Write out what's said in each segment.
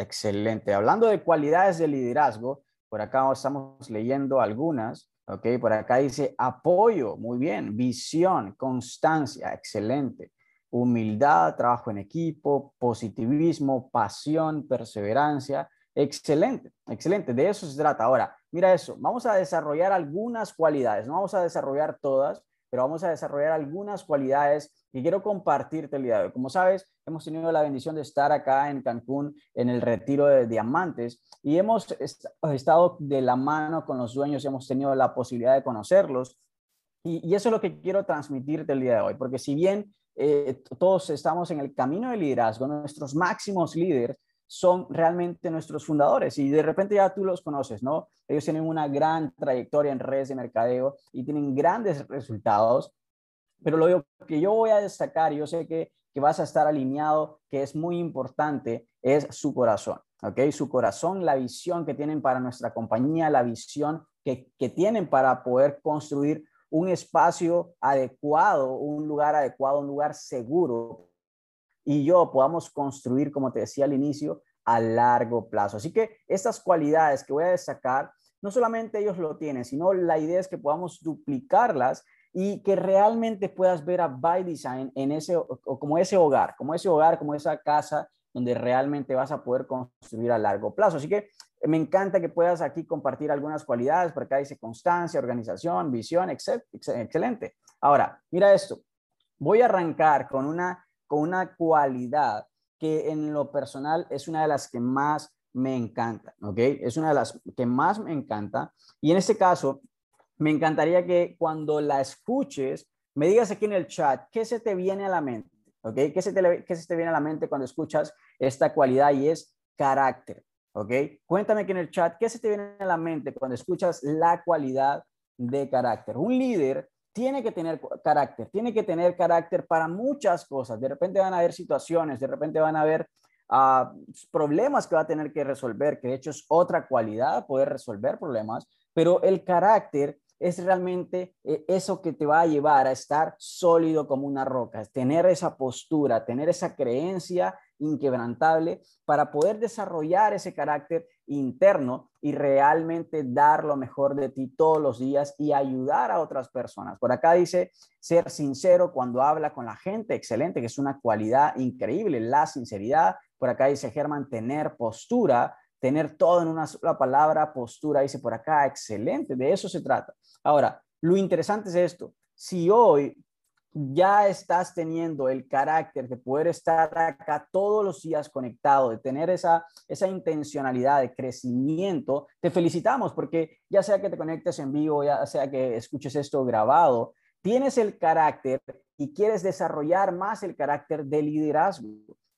Excelente. Hablando de cualidades de liderazgo, por acá estamos leyendo algunas. Ok, por acá dice apoyo, muy bien. Visión, constancia, excelente. Humildad, trabajo en equipo, positivismo, pasión, perseverancia. Excelente, excelente. De eso se trata. Ahora, mira eso. Vamos a desarrollar algunas cualidades. No vamos a desarrollar todas, pero vamos a desarrollar algunas cualidades y quiero compartirte el día de hoy. Como sabes, hemos tenido la bendición de estar acá en Cancún en el retiro de diamantes y hemos estado de la mano con los dueños, y hemos tenido la posibilidad de conocerlos y, eso es lo que quiero transmitirte el día de hoy, porque si bien eh, todos estamos en el camino del liderazgo, nuestros máximos líderes son realmente nuestros fundadores y de repente ya tú los conoces, ¿no? Ellos tienen una gran trayectoria en redes de mercadeo y tienen grandes resultados, pero lo que yo voy a destacar, yo sé que, que vas a estar alineado, que es muy importante, es su corazón, ¿ok? Su corazón, la visión que tienen para nuestra compañía, la visión que, que tienen para poder construir un espacio adecuado, un lugar adecuado, un lugar seguro y yo podamos construir, como te decía al inicio, a largo plazo. Así que estas cualidades que voy a destacar, no solamente ellos lo tienen, sino la idea es que podamos duplicarlas y que realmente puedas ver a By Design en ese, como ese hogar, como ese hogar, como esa casa donde realmente vas a poder construir a largo plazo. Así que me encanta que puedas aquí compartir algunas cualidades, porque acá dice constancia, organización, visión, excelente. Ahora, mira esto. Voy a arrancar con una con una cualidad que en lo personal es una de las que más me encanta, ¿ok? Es una de las que más me encanta. Y en este caso, me encantaría que cuando la escuches, me digas aquí en el chat, ¿qué se te viene a la mente? ¿Ok? ¿Qué se te, qué se te viene a la mente cuando escuchas esta cualidad y es carácter? ¿Ok? Cuéntame aquí en el chat, ¿qué se te viene a la mente cuando escuchas la cualidad de carácter? Un líder tiene que tener carácter, tiene que tener carácter para muchas cosas. De repente van a haber situaciones, de repente van a haber ah, problemas que va a tener que resolver, que de hecho es otra cualidad, poder resolver problemas, pero el carácter es realmente eh, eso que te va a llevar a estar sólido como una roca, es tener esa postura, tener esa creencia inquebrantable para poder desarrollar ese carácter interno y realmente dar lo mejor de ti todos los días y ayudar a otras personas. Por acá dice ser sincero cuando habla con la gente, excelente, que es una cualidad increíble, la sinceridad. Por acá dice Germán, tener postura, tener todo en una sola palabra, postura, dice por acá, excelente, de eso se trata. Ahora, lo interesante es esto, si hoy ya estás teniendo el carácter de poder estar acá todos los días conectado, de tener esa, esa intencionalidad de crecimiento, te felicitamos porque ya sea que te conectes en vivo, ya sea que escuches esto grabado, tienes el carácter y quieres desarrollar más el carácter de liderazgo.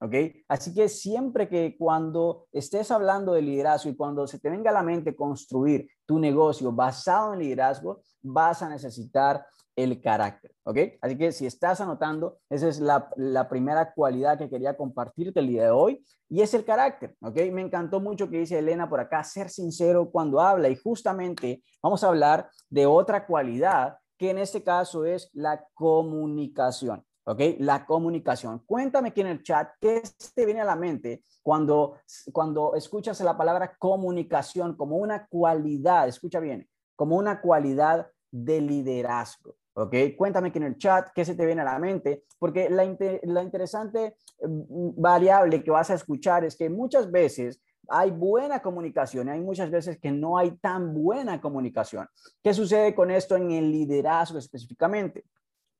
¿Ok? Así que siempre que cuando estés hablando de liderazgo y cuando se te venga a la mente construir tu negocio basado en liderazgo, vas a necesitar el carácter, ¿ok? Así que si estás anotando, esa es la, primera cualidad que quería compartirte el día de hoy y es el carácter, ¿ok? Me encantó mucho que dice Elena por acá, ser sincero cuando habla y justamente vamos a hablar de otra cualidad que en este caso es la comunicación, ¿ok? La comunicación. Cuéntame aquí en el chat qué te viene a la mente cuando, cuando escuchas la palabra comunicación como una cualidad, escucha bien, como una cualidad de liderazgo. ¿Ok? Cuéntame aquí en el chat qué se te viene a la mente, porque la, la interesante mm, variable que vas a escuchar es que muchas veces hay buena comunicación y hay muchas veces que no hay tan buena comunicación. ¿Qué sucede con esto en el liderazgo específicamente?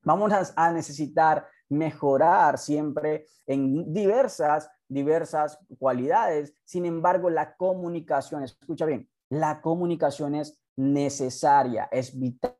Vamos a, necesitar mejorar siempre en diversas, diversas cualidades. Sin embargo, la comunicación, escucha bien, la comunicación es necesaria, es vital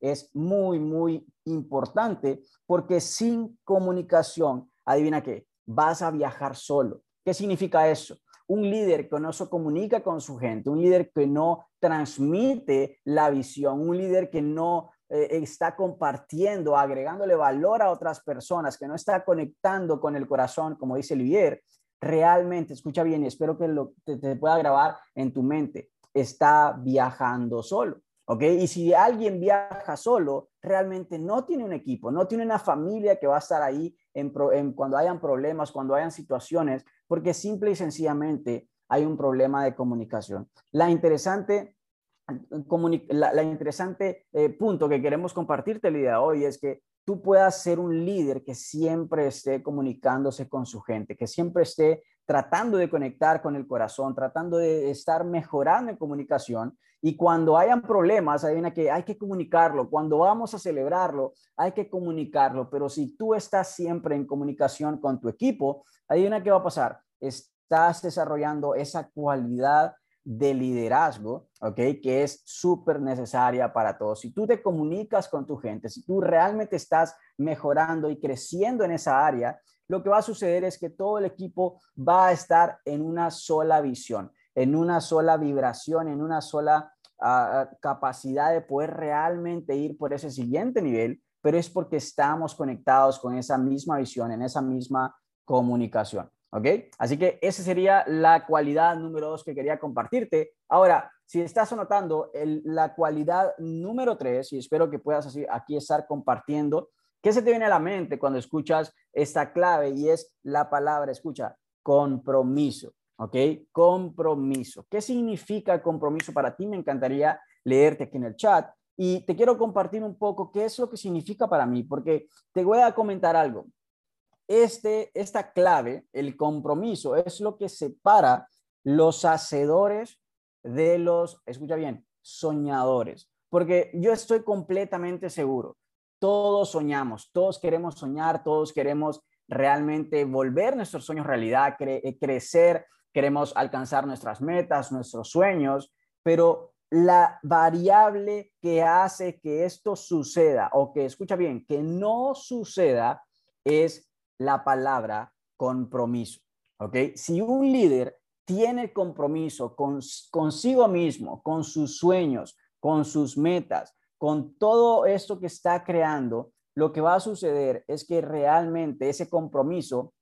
es muy, muy importante porque sin comunicación, adivina qué, vas a viajar solo. ¿Qué significa eso? Un líder que no se comunica con su gente, un líder que no transmite la visión, un líder que no eh, está compartiendo, agregándole valor a otras personas, que no está conectando con el corazón, como dice Olivier, realmente, escucha bien, espero que lo, te pueda grabar en tu mente, está viajando solo. ¿Ok? Y si alguien viaja solo, realmente no tiene un equipo, no tiene una familia que va a estar ahí en, cuando hayan problemas, cuando hayan situaciones, porque simple y sencillamente hay un problema de comunicación. La interesante, la, interesante eh, punto que queremos compartirte el día de hoy es que tú puedas ser un líder que siempre esté comunicándose con su gente, que siempre esté tratando de conectar con el corazón, tratando de estar mejorando en comunicación. Y cuando hayan problemas, hay que hay que comunicarlo. Cuando vamos a celebrarlo, hay que comunicarlo. Pero si tú estás siempre en comunicación con tu equipo, una que va a pasar. Estás desarrollando esa cualidad de liderazgo, ¿ok? Que es súper necesaria para todos. Si tú te comunicas con tu gente, si tú realmente estás mejorando y creciendo en esa área, lo que va a suceder es que todo el equipo va a estar en una sola visión, en una sola vibración, en una sola ah, ah, capacidad de poder realmente ir por ese siguiente nivel, pero es porque estamos conectados con esa misma visión, en esa misma comunicación. ¿Ok? Así que esa sería la cualidad número dos que quería compartirte. Ahora, si estás anotando la cualidad número tres, y espero que puedas así, aquí estar compartiendo, ¿qué se te viene a la mente cuando escuchas esta clave? Y es la palabra, escucha, compromiso. ¿Ok? Compromiso. ¿Qué significa compromiso para ti? Me encantaría leerte aquí en el chat. Y te quiero compartir un poco qué es lo que significa para mí, porque te voy a comentar algo este, esta clave, el compromiso, es lo que separa los hacedores de los, escucha bien, soñadores. Porque yo estoy completamente seguro, todos soñamos, todos queremos soñar, todos queremos realmente volver nuestros sueños realidad, eh, crecer, queremos alcanzar nuestras metas, nuestros sueños, pero la variable que hace que esto suceda o que, escucha bien, que no suceda es la palabra compromiso. ¿Ok? Si un líder tiene compromiso con, consigo mismo, con sus sueños, con sus metas, con todo esto que está creando, lo que va a suceder es que realmente ese compromiso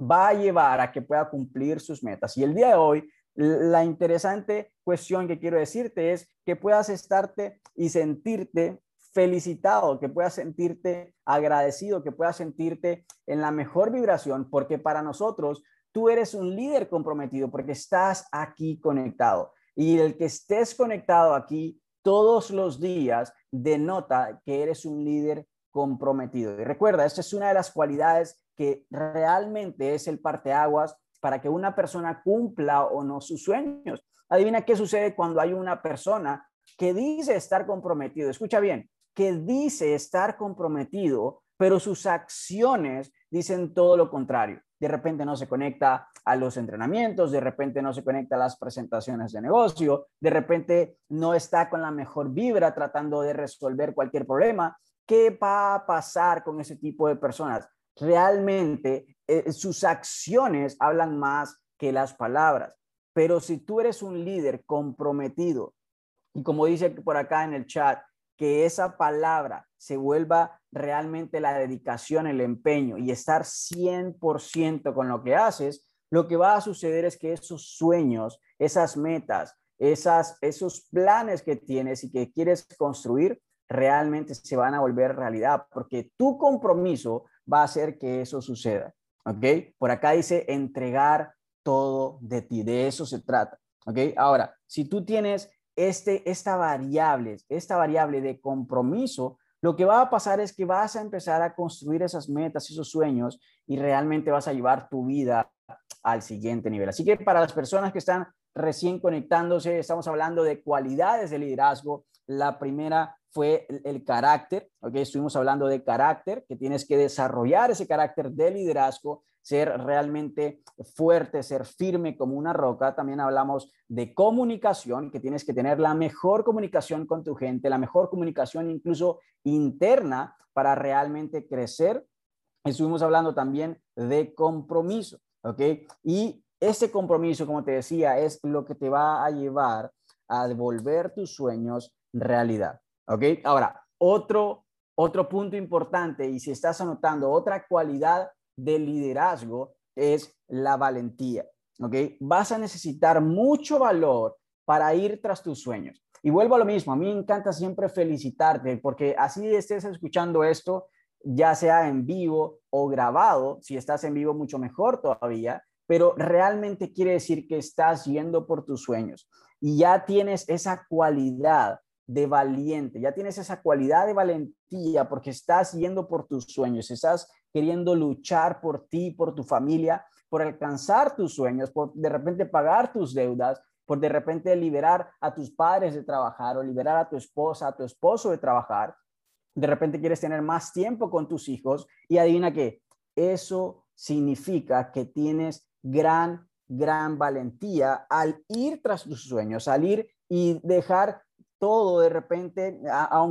va a llevar a que pueda cumplir sus metas. Y el día de hoy, la interesante cuestión que quiero decirte es que puedas estarte y sentirte felicitado, que puedas sentirte agradecido, que puedas sentirte en la mejor vibración, porque para nosotros tú eres un líder comprometido porque estás aquí conectado. Y el que estés conectado aquí todos los días denota que eres un líder comprometido. Y recuerda, esta es una de las cualidades que realmente es el parteaguas para que una persona cumpla o no sus sueños. Adivina qué sucede cuando hay una persona que dice estar comprometido. Escucha bien, que dice estar comprometido, pero sus acciones dicen todo lo contrario. De repente no se conecta a los entrenamientos, de repente no se conecta a las presentaciones de negocio, de repente no está con la mejor vibra tratando de resolver cualquier problema. ¿Qué va a pasar con ese tipo de personas? Realmente eh, sus acciones hablan más que las palabras. Pero si tú eres un líder comprometido, y como dice por acá en el chat, que esa palabra se vuelva realmente la dedicación, el empeño y estar 100% con lo que haces, lo que va a suceder es que esos sueños, esas metas, esas, esos planes que tienes y que quieres construir, realmente se van a volver realidad, porque tu compromiso va a hacer que eso suceda. ¿Ok? Por acá dice entregar todo de ti, de eso se trata. ¿Ok? Ahora, si tú tienes este, esta variable, esta variable de compromiso, lo que va a pasar es que vas a empezar a construir esas metas, esos sueños y realmente vas a llevar tu vida al siguiente nivel. Así que para las personas que están recién conectándose, estamos hablando de cualidades de liderazgo. La primera fue el, carácter, ¿ok? Estuvimos hablando de carácter, que tienes que desarrollar ese carácter de liderazgo ser realmente fuerte, ser firme como una roca. También hablamos de comunicación, que tienes que tener la mejor comunicación con tu gente, la mejor comunicación incluso interna para realmente crecer. Estuvimos hablando también de compromiso, ¿ok? Y ese compromiso, como te decía, es lo que te va a llevar a devolver tus sueños realidad, ¿ok? Ahora, otro, otro punto importante, y si estás anotando otra cualidad de liderazgo es la valentía. ¿Ok? Vas a necesitar mucho valor para ir tras tus sueños. Y vuelvo a lo mismo, a mí me encanta siempre felicitarte porque así estés escuchando esto, ya sea en vivo o grabado, si estás en vivo mucho mejor todavía, pero realmente quiere decir que estás yendo por tus sueños y ya tienes esa cualidad de valiente, ya tienes esa cualidad de valentía porque estás yendo por tus sueños, estás queriendo luchar por ti, por tu familia, por alcanzar tus sueños, por de repente pagar tus deudas, por de repente liberar a tus padres de trabajar o liberar a tu esposa, a tu esposo de trabajar. De repente quieres tener más tiempo con tus hijos y adivina qué, eso significa que tienes gran, gran valentía al ir tras tus sueños, al ir y dejar todo de repente, a,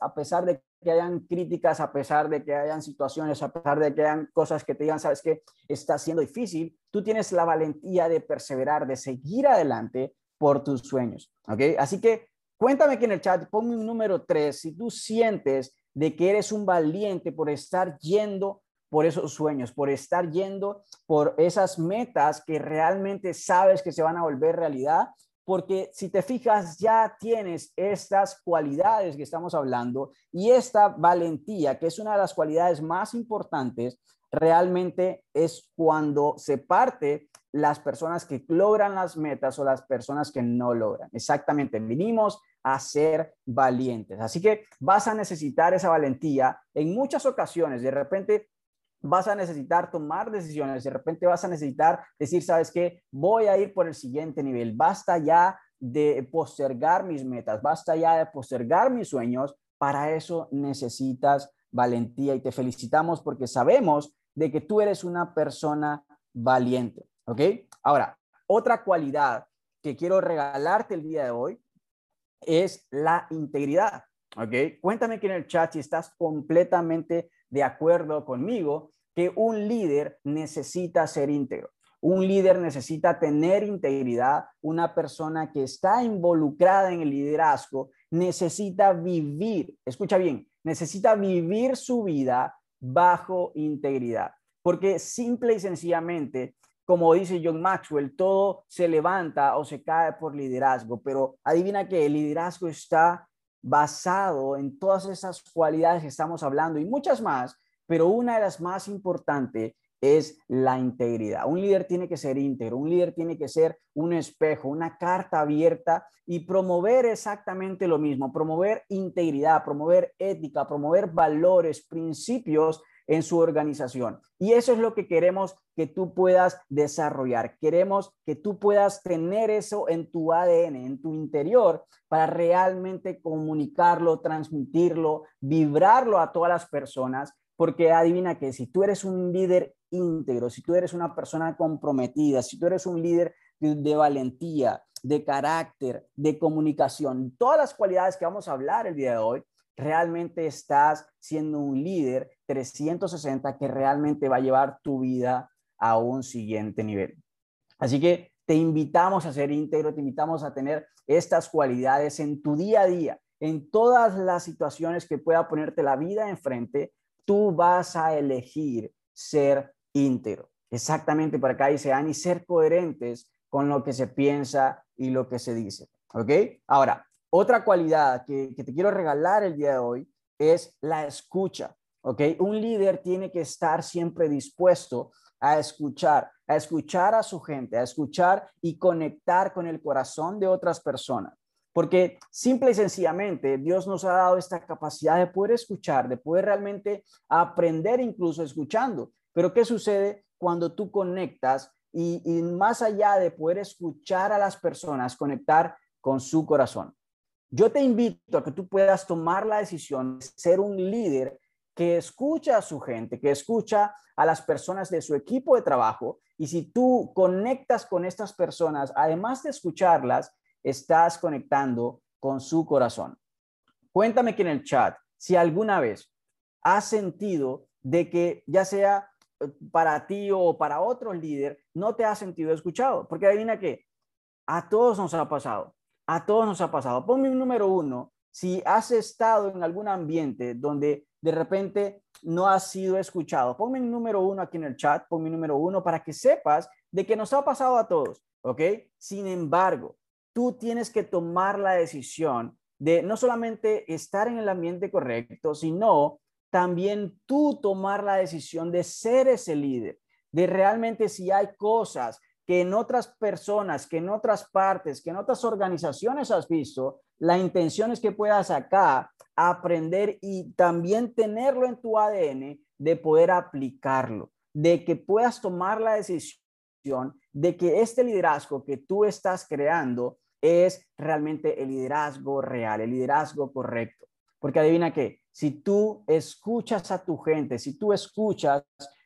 a, pesar de que hayan críticas, a pesar de que hayan situaciones, a pesar de que hayan cosas que te digan, sabes que está siendo difícil, tú tienes la valentía de perseverar, de seguir adelante por tus sueños. ¿Ok? Así que cuéntame aquí en el chat, ponme un número tres, si tú sientes de que eres un valiente por estar yendo por esos sueños, por estar yendo por esas metas que realmente sabes que se van a volver realidad, porque si te fijas ya tienes estas cualidades que estamos hablando y esta valentía, que es una de las cualidades más importantes, realmente es cuando se parte las personas que logran las metas o las personas que no logran. Exactamente, vinimos a ser valientes. Así que vas a necesitar esa valentía en muchas ocasiones. De repente vas a necesitar tomar decisiones, de repente vas a necesitar decir, sabes qué, voy a ir por el siguiente nivel, basta ya de postergar mis metas, basta ya de postergar mis sueños, para eso necesitas valentía y te felicitamos porque sabemos de que tú eres una persona valiente, ¿ok? Ahora, otra cualidad que quiero regalarte el día de hoy es la integridad, ¿ok? Cuéntame aquí en el chat si estás completamente de acuerdo conmigo que un líder necesita ser íntegro. Un líder necesita tener integridad. Una persona que está involucrada en el liderazgo necesita vivir, escucha bien, necesita vivir su vida bajo integridad. Porque simple y sencillamente, como dice John Maxwell, todo se levanta o se cae por liderazgo, pero adivina que el liderazgo está basado en todas esas cualidades que estamos hablando y muchas más, pero una de las más importantes es la integridad. Un líder tiene que ser íntegro, un líder tiene que ser un espejo, una carta abierta y promover exactamente lo mismo, promover integridad, promover ética, promover valores, principios en su organización. Y eso es lo que queremos que tú puedas desarrollar. Queremos que tú puedas tener eso en tu ADN, en tu interior, para realmente comunicarlo, transmitirlo, vibrarlo a todas las personas. Porque adivina que si tú eres un líder íntegro, si tú eres una persona comprometida, si tú eres un líder de, de valentía, de carácter, de comunicación, todas las cualidades que vamos a hablar el día de hoy, realmente estás siendo un líder 360 que realmente va a llevar tu vida a un siguiente nivel. Así que te invitamos a ser íntegro, te invitamos a tener estas cualidades en tu día a día, en todas las situaciones que pueda ponerte la vida enfrente, tú vas a elegir ser íntegro. Exactamente por acá dice Ani, ser coherentes con lo que se piensa y lo que se dice. ¿Ok? Ahora, otra cualidad que, te quiero regalar el día de hoy es la escucha. ¿Ok? Un líder tiene que estar siempre dispuesto a escuchar, a escuchar a su gente, a escuchar y conectar con el corazón de otras personas. Porque simple y sencillamente Dios nos ha dado esta capacidad de poder escuchar, de poder realmente aprender incluso escuchando. Pero ¿qué sucede cuando tú conectas y, y más allá de poder escuchar a las personas, conectar con su corazón? Yo te invito a que tú puedas tomar la decisión de ser un líder que escucha a su gente, que escucha a las personas de su equipo de trabajo. Y si tú conectas con estas personas, además de escucharlas, estás conectando con su corazón. Cuéntame aquí en el chat si alguna vez has sentido de que ya sea eh, para ti o para otro líder, no te has sentido escuchado. Porque adivina que a todos nos ha pasado. A todos nos ha pasado. Ponme un número uno. Si has estado en algún ambiente donde de repente no has sido escuchado, ponme un número uno aquí en el chat, ponme un número uno para que sepas de que nos ha pasado a todos, ¿ok? Sin embargo, tú tienes que tomar la decisión de no solamente estar en el ambiente correcto, sino también tú tomar la decisión de ser ese líder, de realmente si hay cosas que en otras personas, que en otras partes, que en otras organizaciones has visto, la intención es que puedas acá aprender y también tenerlo en tu ADN de poder aplicarlo, de que puedas tomar la decisión de que este liderazgo que tú estás creando es realmente el liderazgo real, el liderazgo correcto. Porque adivina qué, si tú escuchas a tu gente, si tú escuchas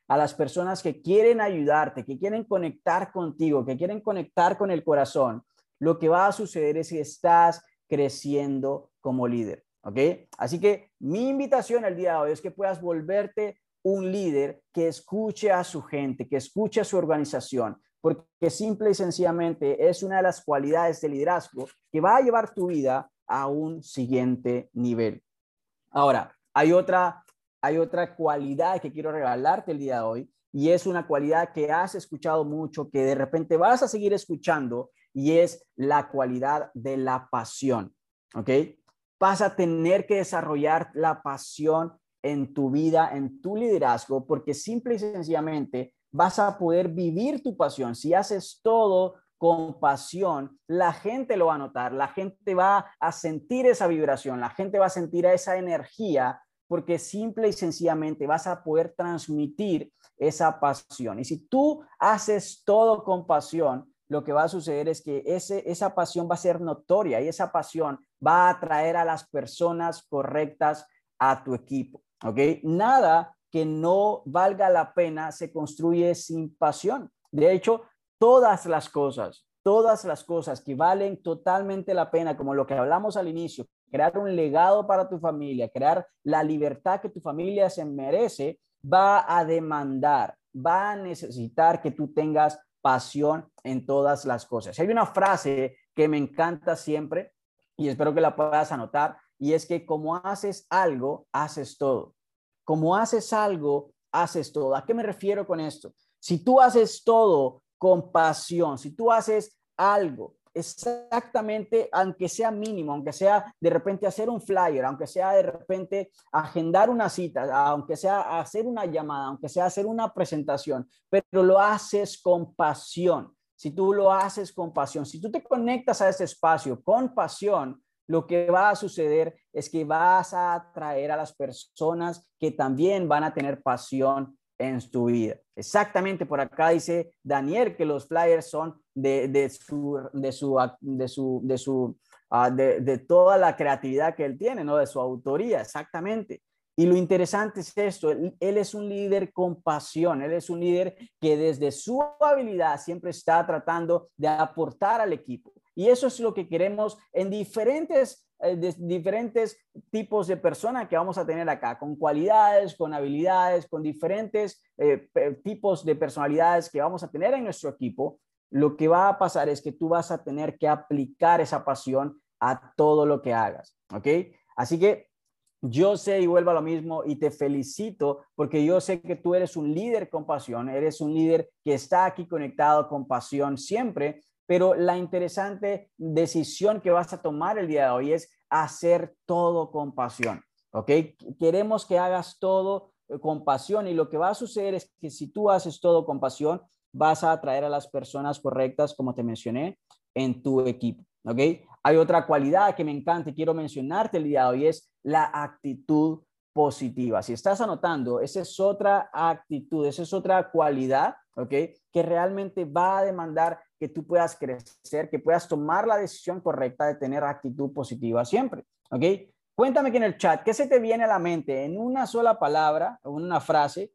a las personas que quieren ayudarte, que quieren conectar contigo, que quieren conectar con el corazón, lo que va a suceder es que estás creciendo como líder. ¿Ok? Así que mi invitación el día de hoy es que puedas volverte un líder que escuche a su gente, que escuche a su organización, porque simple y sencillamente es una de las cualidades del liderazgo que va a llevar tu vida a un siguiente nivel. Ahora, hay otra, hay otra cualidad que quiero regalarte el día de hoy y es una cualidad que has escuchado mucho, que de repente vas a seguir escuchando y es la cualidad de la pasión. ¿Ok? Vas a tener que desarrollar la pasión en tu vida, en tu liderazgo, porque simple y sencillamente vas a poder vivir tu pasión. Si haces todo con pasión, la gente lo va a notar, la gente va a sentir esa vibración, la gente va a sentir esa energía, porque simple y sencillamente vas a poder transmitir esa pasión. Y si tú haces todo con pasión, lo que va a suceder es que ese, esa pasión va a ser notoria y esa pasión va a atraer a las personas correctas a tu equipo. ¿Ok? Nada que no valga la pena se construye sin pasión. De hecho, todas las cosas, todas las cosas que valen totalmente la pena, como lo que hablamos al inicio, crear un legado para tu familia, crear la libertad que tu familia se merece, va a demandar, va a necesitar que tú tengas pasión en todas las cosas. Hay una frase que me encanta siempre y espero que la puedas anotar y es que como haces algo, haces todo. Como haces algo, haces todo. ¿A qué me refiero con esto? Si tú haces todo con pasión, si tú haces algo exactamente, aunque sea mínimo, aunque sea de repente hacer un flyer, aunque sea de repente agendar una cita, aunque sea hacer una llamada, aunque sea hacer una presentación, pero lo haces con pasión. Si tú lo haces con pasión, si tú te conectas a ese espacio con pasión, lo que va a suceder es que vas a atraer a las personas que también van a tener pasión en tu vida. Exactamente por acá dice Daniel que los flyers son de, de su, de su, de su, de su, ah, de, de, toda la creatividad que él tiene, ¿no? De su autoría, exactamente. Y lo interesante es esto, él, él, es un líder con pasión, él es un líder que desde su habilidad siempre está tratando de aportar al equipo. Y eso es lo que queremos en diferentes de diferentes tipos de personas que vamos a tener acá, con cualidades, con habilidades, con diferentes eh, tipos de personalidades que vamos a tener en nuestro equipo, lo que va a pasar es que tú vas a tener que aplicar esa pasión a todo lo que hagas, ¿ok? Así que yo sé y vuelvo a lo mismo y te felicito porque yo sé que tú eres un líder con pasión, eres un líder que está aquí conectado con pasión siempre pero la interesante decisión que vas a tomar el día de hoy es hacer todo con pasión, ¿ok? Queremos que hagas todo eh, con pasión y lo que va a suceder es que si tú haces todo con pasión, vas a atraer a las personas correctas, como te mencioné, en tu equipo, ¿ok? Hay otra cualidad que me encanta y quiero mencionarte el día de hoy, es la actitud positiva. Si estás anotando, esa es otra actitud, esa es otra cualidad, ¿ok? Que realmente va a demandar que tú puedas crecer, que puedas tomar la decisión correcta de tener actitud positiva siempre, ¿ok? Cuéntame aquí en el chat, ¿qué se te viene a la mente en una sola palabra o en una frase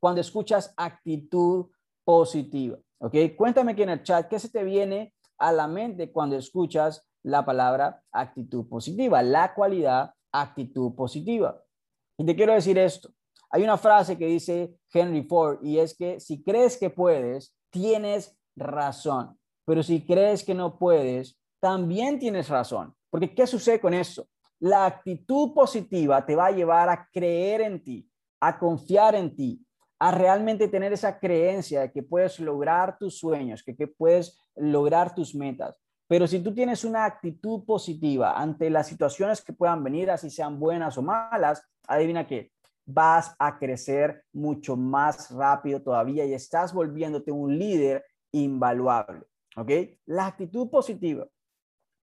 cuando escuchas actitud positiva? ¿Ok? Cuéntame aquí en el chat, ¿qué se te viene a la mente cuando escuchas la palabra actitud positiva? La cualidad actitud positiva. Y te quiero decir esto. Hay una frase que dice Henry Ford y es que si crees que puedes, tienes razón. Pero si crees que no puedes, también tienes razón. Porque ¿qué sucede con eso? La actitud positiva te va a llevar a creer en ti, a confiar en ti, a realmente tener esa creencia de que puedes lograr tus sueños, que, que puedes lograr tus metas. Pero si tú tienes una actitud positiva ante las situaciones que puedan venir, así sean buenas o malas, adivina qué, vas a crecer mucho más rápido todavía y estás volviéndote un líder invaluable. ¿Ok? La actitud positiva.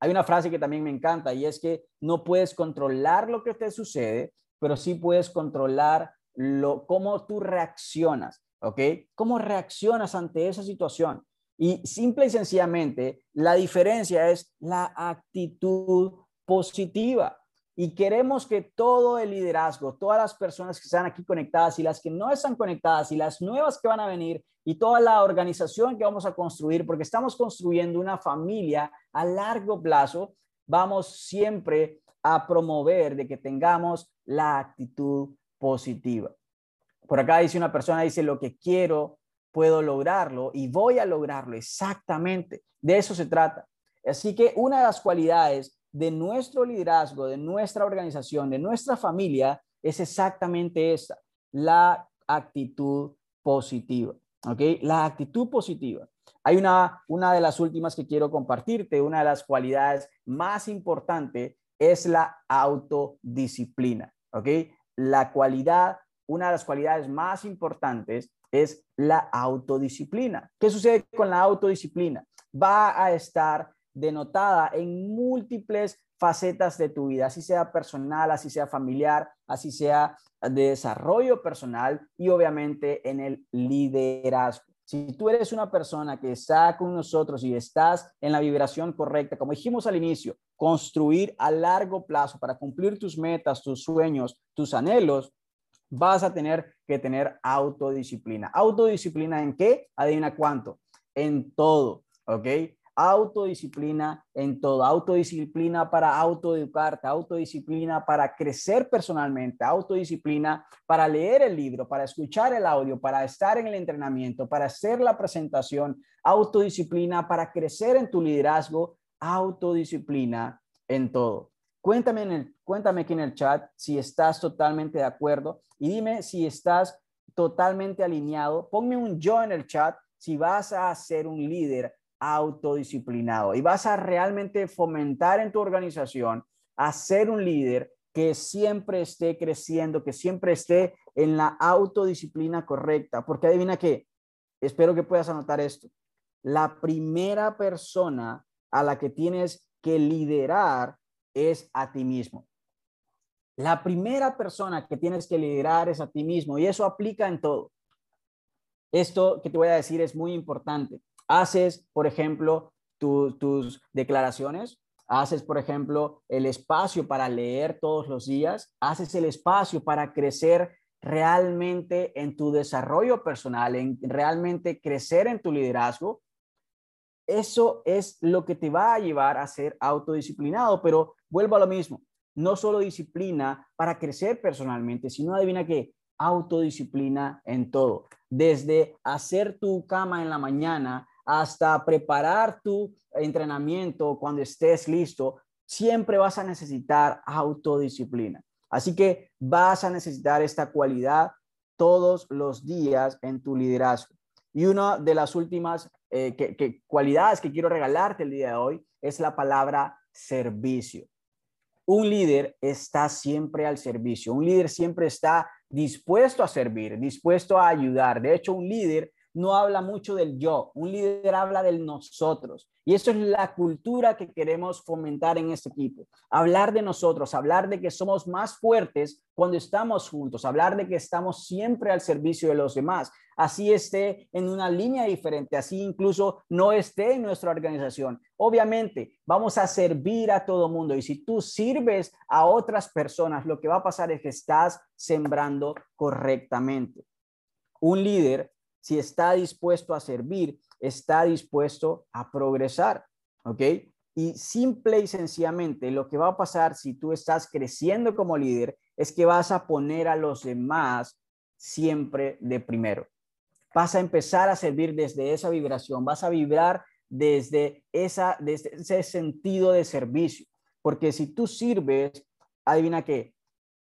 Hay una frase que también me encanta y es que no puedes controlar lo que te sucede, pero sí puedes controlar lo, cómo tú reaccionas. ¿Ok? ¿Cómo reaccionas ante esa situación? Y simple y sencillamente, la diferencia es la actitud positiva. Y queremos que todo el liderazgo, todas las personas que están aquí conectadas y las que no están conectadas y las nuevas que van a venir y toda la organización que vamos a construir, porque estamos construyendo una familia a largo plazo, vamos siempre a promover de que tengamos la actitud positiva. Por acá dice una persona, dice, lo que quiero puedo lograrlo y voy a lograrlo exactamente. De eso se trata. Así que una de las cualidades de nuestro liderazgo, de nuestra organización, de nuestra familia, es exactamente esta, la actitud positiva. ¿Ok? La actitud positiva. Hay una, una de las últimas que quiero compartirte, una de las cualidades más importantes es la autodisciplina. ¿Ok? La cualidad, una de las cualidades más importantes es la autodisciplina. ¿Qué sucede con la autodisciplina? Va a estar denotada en múltiples facetas de tu vida, así sea personal, así sea familiar, así sea de desarrollo personal y obviamente en el liderazgo. Si tú eres una persona que está con nosotros y estás en la vibración correcta, como dijimos al inicio, construir a largo plazo para cumplir tus metas, tus sueños, tus anhelos, vas a tener que tener autodisciplina. ¿Autodisciplina en qué? Adivina cuánto. En todo, ¿ok? Autodisciplina en todo. Autodisciplina para autoeducarte, autodisciplina para crecer personalmente, autodisciplina para leer el libro, para escuchar el audio, para estar en el entrenamiento, para hacer la presentación, autodisciplina para crecer en tu liderazgo, autodisciplina en todo. Cuéntame, en el, cuéntame aquí en el chat si estás totalmente de acuerdo y dime si estás totalmente alineado. Ponme un yo en el chat si vas a ser un líder autodisciplinado y vas a realmente fomentar en tu organización a ser un líder que siempre esté creciendo, que siempre esté en la autodisciplina correcta. Porque adivina qué, espero que puedas anotar esto. La primera persona a la que tienes que liderar es a ti mismo. La primera persona que tienes que liderar es a ti mismo y eso aplica en todo. Esto que te voy a decir es muy importante. Haces, por ejemplo, tus declaraciones, haces, por ejemplo, el espacio para leer todos los días, haces el espacio para crecer realmente en tu desarrollo personal, en realmente crecer en tu liderazgo. Eso es lo que te va a llevar a ser autodisciplinado, pero vuelvo a lo mismo, no solo disciplina para crecer personalmente, sino adivina qué, autodisciplina en todo, desde hacer tu cama en la mañana hasta preparar tu entrenamiento cuando estés listo, siempre vas a necesitar autodisciplina. Así que vas a necesitar esta cualidad todos los días en tu liderazgo. Y una de las últimas eh, cualidades que quiero regalarte el día de hoy es la palabra servicio. Un líder está siempre al servicio. Un líder siempre está dispuesto a servir, dispuesto a ayudar. De hecho, un líder no habla mucho del yo, un líder habla del nosotros. Y eso es la cultura que queremos fomentar en este equipo. Hablar de nosotros, hablar de que somos más fuertes cuando estamos juntos, hablar de que estamos siempre al servicio de los demás. Así esté en una línea diferente, así incluso no esté en nuestra organización. Obviamente, vamos a servir a todo mundo y si tú sirves a otras personas, lo que va a pasar es que estás sembrando correctamente. Un líder si está dispuesto a servir, está dispuesto a progresar, ¿ok? Y simple y sencillamente lo que va a pasar si tú estás creciendo como líder es que vas a poner a los demás siempre de primero. Vas a empezar a servir desde esa vibración, vas a vibrar desde, esa, desde ese sentido de servicio. Porque si tú sirves, adivina qué,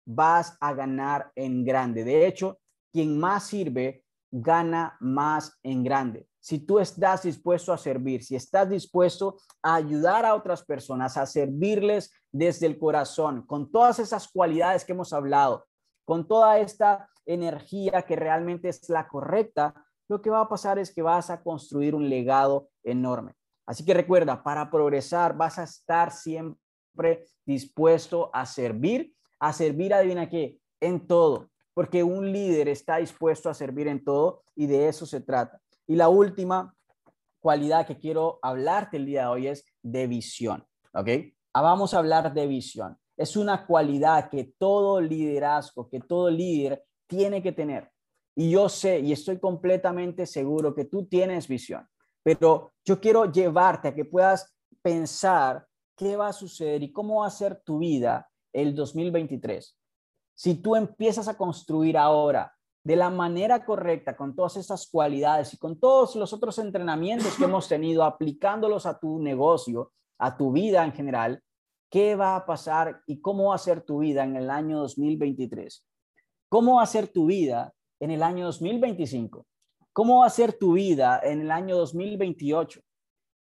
vas a ganar en grande. De hecho, quien más sirve gana más en grande. si tú estás dispuesto a servir, si estás dispuesto a ayudar a otras personas, a servirles desde el corazón, con todas esas cualidades que hemos hablado, con toda esta energía que realmente es la correcta, lo que va a pasar es que vas a construir un legado enorme. Así que recuerda, para progresar vas a estar siempre dispuesto a servir, a servir, adivina qué, en todo, porque un líder está dispuesto a servir en todo y de eso se trata. Y la última cualidad que quiero hablarte el día de hoy es de visión, ¿ok? Ah, vamos a hablar de visión. Es una cualidad que todo liderazgo, que todo líder tiene que tener. Y yo sé y estoy completamente seguro que tú tienes visión, pero yo quiero llevarte a que puedas pensar qué va a suceder y cómo va a ser tu vida el 2023. Si tú empiezas a construir ahora de la manera correcta, con todas esas cualidades y con todos los otros entrenamientos que hemos tenido, aplicándolos a tu negocio, a tu vida en general, ¿qué va a pasar y cómo va a ser tu vida en el año 2023? ¿Cómo va a ser tu vida en el año 2025? ¿Cómo va a ser tu vida en el año 2028?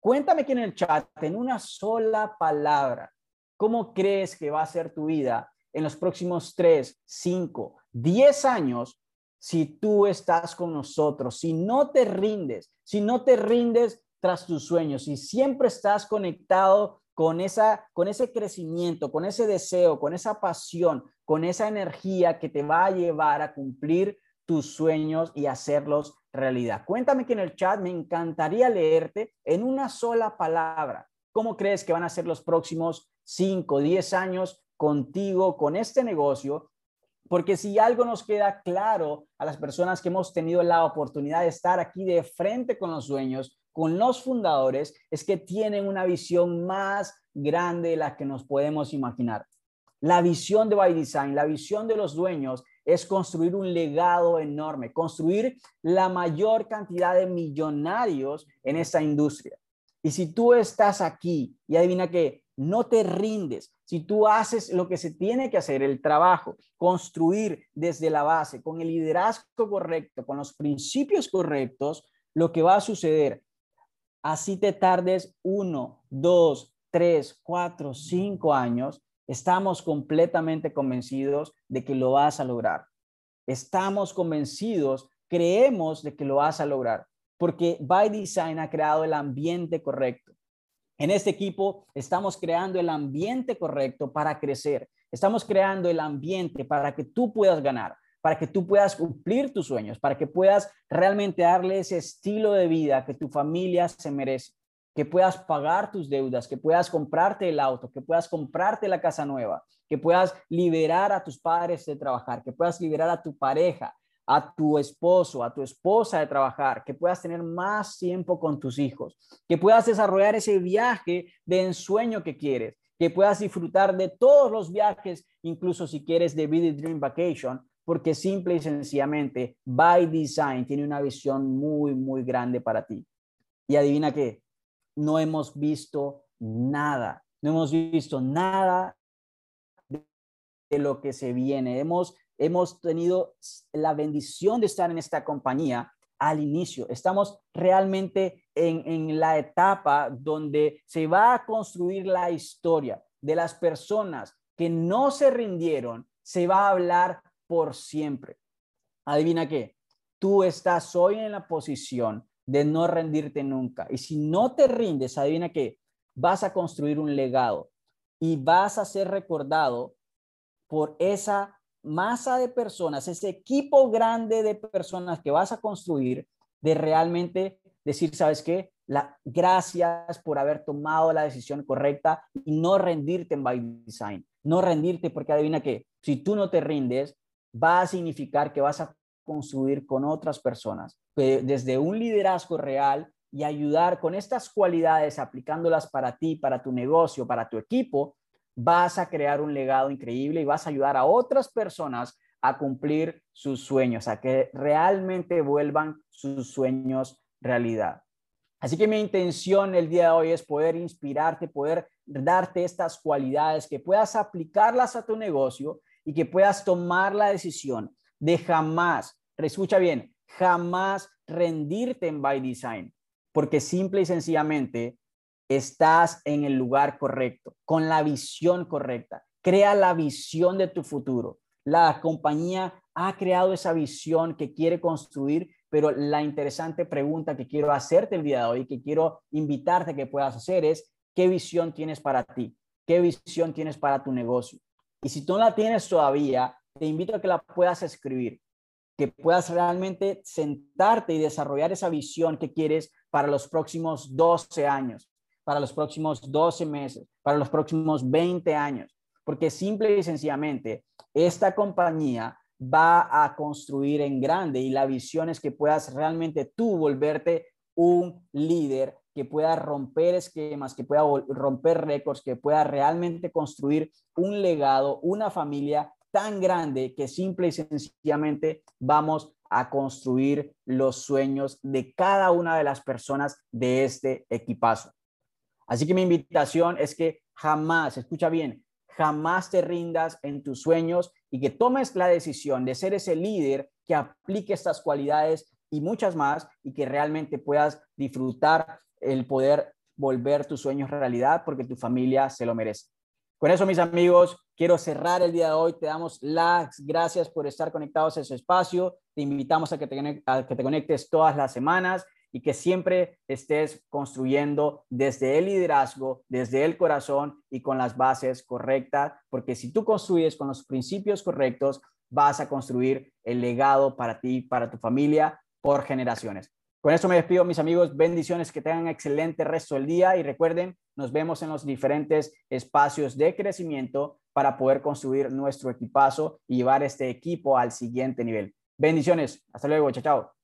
Cuéntame aquí en el chat, en una sola palabra, ¿cómo crees que va a ser tu vida en los próximos 3, 5, 10 años si tú estás con nosotros? Si no te rindes, si no te rindes tras tus sueños, si siempre estás conectado con, esa, con ese crecimiento, con ese deseo, con esa pasión, con esa energía que te va a llevar a cumplir tus sueños y hacerlos realidad. Cuéntame que en el chat me encantaría leerte en una sola palabra. ¿Cómo crees que van a ser los próximos 5, 10 años contigo, con este negocio? Porque si algo nos queda claro a las personas que hemos tenido la oportunidad de estar aquí de frente con los sueños, con los fundadores, es que tienen una visión más grande de la que nos podemos imaginar. La visión de By Design, la visión de los dueños es construir un legado enorme, construir la mayor cantidad de millonarios en esta industria. Y si tú estás aquí y adivina que no te rindes, si tú haces lo que se tiene que hacer, el trabajo, construir desde la base, con el liderazgo correcto, con los principios correctos, lo que va a suceder, así te tardes uno, dos, tres, cuatro, cinco años, Estamos completamente convencidos de que lo vas a lograr. Estamos convencidos, creemos de que lo vas a lograr, porque By Design ha creado el ambiente correcto. En este equipo estamos creando el ambiente correcto para crecer. Estamos creando el ambiente para que tú puedas ganar, para que tú puedas cumplir tus sueños, para que puedas realmente darle ese estilo de vida que tu familia se merece que puedas pagar tus deudas, que puedas comprarte el auto, que puedas comprarte la casa nueva, que puedas liberar a tus padres de trabajar, que puedas liberar a tu pareja, a tu esposo, a tu esposa de trabajar, que puedas tener más tiempo con tus hijos, que puedas desarrollar ese viaje de ensueño que quieres, que puedas disfrutar de todos los viajes, incluso si quieres de Be Dream Vacation, porque simple y sencillamente By Design tiene una visión muy, muy grande para ti. Y adivina qué, no hemos visto nada, no hemos visto nada de lo que se viene. Hemos, hemos tenido la bendición de estar en esta compañía al inicio. Estamos realmente en, la etapa donde se va a construir la historia de las personas que no se rindieron, se va a hablar por siempre. Adivina qué, tú estás hoy en la posición de no rendirte nunca. Y si no te rindes, adivina que vas a construir un legado y vas a ser recordado por esa masa de personas, ese equipo grande de personas que vas a construir, de realmente decir, ¿sabes qué? La, gracias por haber tomado la decisión correcta y no rendirte en by design. No rendirte porque adivina que si tú no te rindes, va a significar que vas a construir con otras personas, desde un liderazgo real y ayudar con estas cualidades, aplicándolas para ti, para tu negocio, para tu equipo, vas a crear un legado increíble y vas a ayudar a otras personas a cumplir sus sueños, a que realmente vuelvan sus sueños realidad. Así que mi intención el día de hoy es poder inspirarte, poder darte estas cualidades, que puedas aplicarlas a tu negocio y que puedas tomar la decisión de jamás, escucha bien, jamás rendirte en By Design, porque simple y sencillamente estás en el lugar correcto, con la visión correcta. Crea la visión de tu futuro. La compañía ha creado esa visión que quiere construir, pero la interesante pregunta que quiero hacerte el día de hoy, que quiero invitarte a que puedas hacer es, ¿qué visión tienes para ti? ¿Qué visión tienes para tu negocio? Y si tú no la tienes todavía, te invito a que la puedas escribir, que puedas realmente sentarte y desarrollar esa visión que quieres para los próximos 12 años, para los próximos 12 meses, para los próximos 20 años, porque simple y sencillamente esta compañía va a construir en grande y la visión es que puedas realmente tú volverte un líder que pueda romper esquemas, que pueda romper récords, que pueda realmente construir un legado, una familia tan grande que simple y sencillamente vamos a construir los sueños de cada una de las personas de este equipazo. Así que mi invitación es que jamás, escucha bien, jamás te rindas en tus sueños y que tomes la decisión de ser ese líder que aplique estas cualidades y muchas más y que realmente puedas disfrutar el poder volver tus sueños realidad porque tu familia se lo merece. Con eso, mis amigos, quiero cerrar el día de hoy. Te damos las gracias por estar conectados a ese espacio. Te invitamos a que te, a que te conectes todas las semanas y que siempre estés construyendo desde el liderazgo, desde el corazón y con las bases correctas, porque si tú construyes con los principios correctos, vas a construir el legado para ti, para tu familia, por generaciones. Con esto me despido, mis amigos. Bendiciones, que tengan excelente resto del día y recuerden, nos vemos en los diferentes espacios de crecimiento para poder construir nuestro equipazo y llevar este equipo al siguiente nivel. Bendiciones. Hasta luego. Chao, chao.